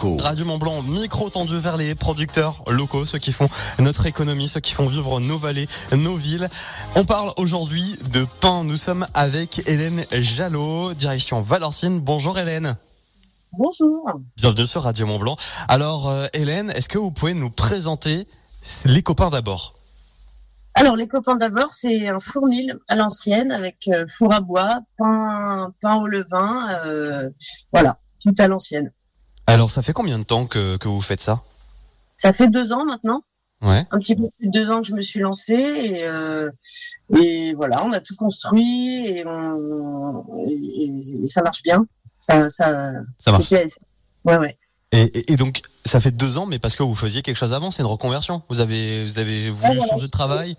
Radio Mont Blanc, micro tendu vers les producteurs locaux, ceux qui font notre économie, ceux qui font vivre nos vallées, nos villes. On parle aujourd'hui de pain. Nous sommes avec Hélène Jalot, direction Valenciennes. Bonjour Hélène. Bonjour. Bienvenue sur Radio Mont Blanc. Alors euh, Hélène, est-ce que vous pouvez nous présenter les copains d'abord? Alors, les copains d'abord, c'est un fournil à l'ancienne avec euh, four à bois, pain, pain au levain, euh, voilà, tout à l'ancienne. Alors, ça fait combien de temps que, que vous faites ça? Ça fait deux ans maintenant. Ouais. Un petit peu plus de deux ans que je me suis lancée et, euh, et voilà, on a tout construit et, on, et, et ça marche bien. Ça, ça, Ça marche. Ouais, ouais. Et, donc, ça fait deux ans, mais parce que vous faisiez quelque chose avant, c'est une reconversion. Vous avez, vous avez voulu Ouais, changer de travail?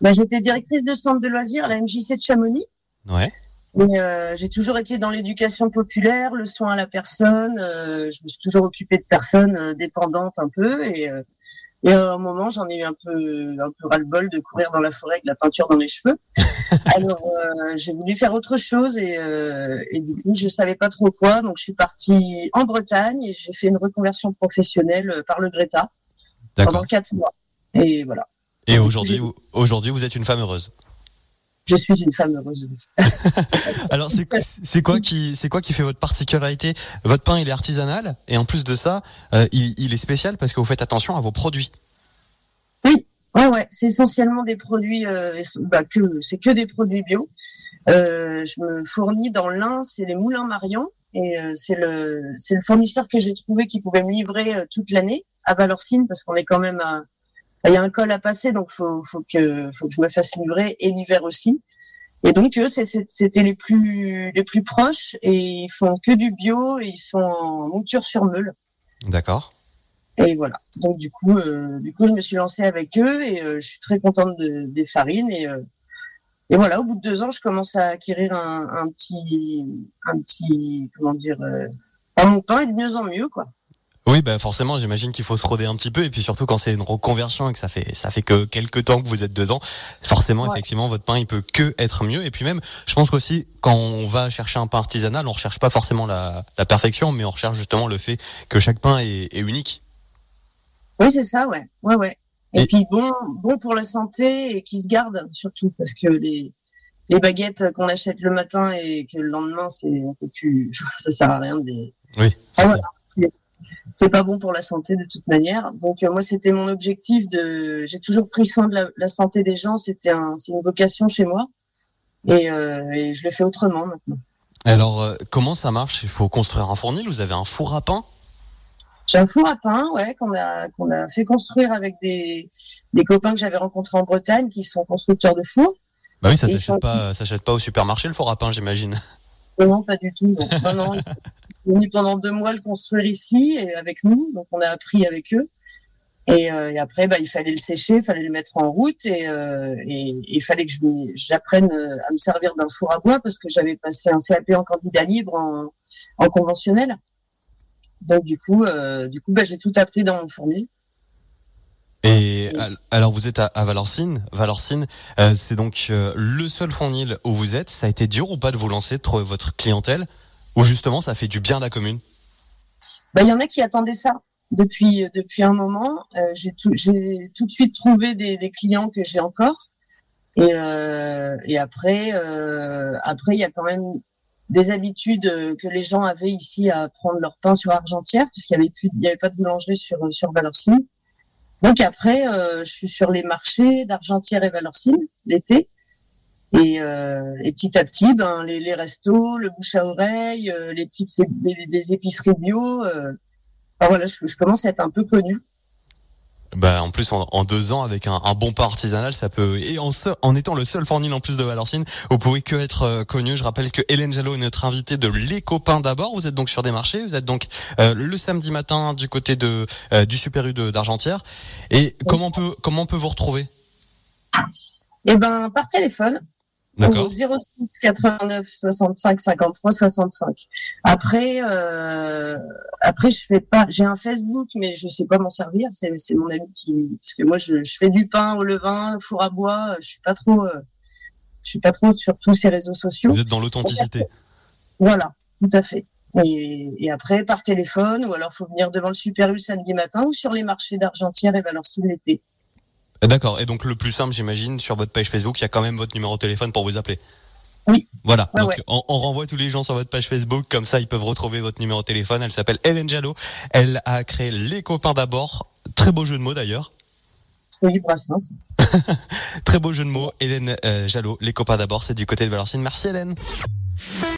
Bah, j'étais directrice de centre de loisirs à la MJC de Chamonix. Ouais. Mais euh, j'ai toujours été dans l'éducation populaire, le soin à la personne. euh, je me suis toujours occupée de personnes euh, dépendantes un peu. Et, euh, et à un moment, j'en ai eu un peu, un peu ras-le-bol de courir dans la forêt avec la peinture dans les cheveux. Alors, euh, j'ai voulu faire autre chose et, euh, et du coup, je savais pas trop quoi. Donc, je suis partie en Bretagne et j'ai fait une reconversion professionnelle euh, par le Greta pendant quatre mois. Et voilà, Et aujourd'hui, aujourd'hui, vous êtes une femme heureuse. Je suis une femme heureuse. Alors, c'est quoi qui, c'est quoi qui fait votre particularité? Votre pain, il est artisanal, et en plus de ça, euh, il, il est spécial parce que vous faites attention à vos produits. Ouais, ouais, c'est essentiellement des produits, euh, bah, que c'est que des produits bio. Euh, je me fournis dans l'un, c'est les Moulins Marion, et c'est le c'est le fournisseur que j'ai trouvé qui pouvait me livrer toute l'année à Valorcine parce qu'on est quand même à il y a un col à passer, donc faut faut que faut que je me fasse livrer et l'hiver aussi. Et donc eux, c'était les plus les plus proches et ils font que du bio et ils sont en mouture sur meule. D'accord. Et voilà. Donc du coup, euh, du coup, je me suis lancée avec eux et euh, je suis très contente de, des farines et euh, et voilà. Au bout de deux ans, je commence à acquérir un, un petit, un petit, comment dire, euh, mon pain est de mieux en mieux, quoi. Oui, bah forcément, j'imagine qu'il faut se roder un petit peu, et puis surtout quand c'est une reconversion et que ça fait, ça fait que quelques temps que vous êtes dedans, forcément, Ouais. effectivement, votre pain, il peut que être mieux. Et puis même, je pense qu'aussi, quand on va chercher un pain artisanal, on recherche pas forcément la, la perfection, mais on recherche justement le fait que chaque pain est, est unique. Oui, c'est ça, ouais, ouais, ouais. Et, Et- puis bon, bon pour la santé et qui se garde surtout parce que les les baguettes qu'on achète le matin et que le lendemain, c'est on peut plus, ça sert à rien de les Oui. Ah, voilà. C'est- pas bon pour la santé de toute manière. Donc euh, moi c'était mon objectif de j'ai toujours pris soin de la, la santé des gens, c'était un c'est une vocation chez moi. Et, euh, et je le fais autrement maintenant. Alors, euh, comment ça marche? Il faut construire un fournil, vous avez un four à pain? J'ai un four à pain, ouais, qu'on a qu'on a fait construire avec des des copains que j'avais rencontrés en Bretagne qui sont constructeurs de fours. Bah oui, ça s'achète sont- pas, ça s'achète pas au supermarché le four à pain, j'imagine. Non, non, pas du tout. Non, non, venus pendant deux mois le construire ici et avec nous, donc on a appris avec eux. Et, euh, après, bah, il fallait le sécher, il fallait le mettre en route et, euh, il fallait que j'apprenne euh, à me servir d'un four à bois parce que j'avais passé un CAP en candidat libre en, en conventionnel. Donc du coup, du coup, bah, j'ai tout appris dans mon fournil. Et al- alors vous êtes à, à Valorcine. Valorcine, c'est donc le seul fournil où vous êtes. Ça a été dur ou pas de vous lancer, de trouver votre clientèle, ou justement ça fait du bien à la commune Bah, il y en a qui attendaient ça depuis depuis un moment. Euh, j'ai tout tout de suite trouvé des, clients que j'ai encore. Et euh, et après euh, après il y a quand même des habitudes euh, que les gens avaient ici à prendre leur pain sur Argentière puisqu'il y avait avait pas de boulangerie sur sur Valorcine. Donc après euh, je suis sur les marchés d'Argentière et Valorcine l'été. Et, euh, et petit à petit, ben les, les restos, le bouche à oreille, euh, les petites des épiceries bio. Euh, voilà, je, je commence à être un peu connue. Bah en plus en, en deux ans avec un, un bon pain artisanal, ça peut et en, en étant le seul fournil en plus de Valorcine, vous pouvez que être euh, connu. Je rappelle que Hélène Jalot est notre invitée de Les Copains d'abord. Vous êtes donc sur des marchés, vous êtes donc le samedi matin du côté de du Super U d'Argentière. Et comment on peut comment on peut vous retrouver? Et ben par téléphone D'accord. au 06 89 65 53 65. Après, euh, après je fais pas, j'ai un Facebook, mais je sais pas m'en servir. C'est c'est mon ami qui, parce que moi je, je fais du pain au levain, four à bois. Je suis pas trop, euh, je suis pas trop sur tous ces réseaux sociaux. Vous êtes dans l'authenticité. Voilà, tout à fait. Et, et, après, par téléphone, ou alors faut venir devant le Super U samedi matin, ou sur les marchés d'Argentière et Valorcine l'été. D'accord. Et donc le plus simple, j'imagine, sur votre page Facebook, il y a quand même votre numéro de téléphone pour vous appeler. Oui. Voilà. donc On, on, renvoie tous les gens sur votre page Facebook, comme ça ils peuvent retrouver votre numéro de téléphone. Elle s'appelle Hélène Jalot. Elle a créé Les Copains d'abord. Très beau jeu de mots d'ailleurs. Oui, Brassens. Très beau jeu de mots. Hélène euh, Jalot, Les Copains d'abord, c'est du côté de Valorcine. Merci Hélène.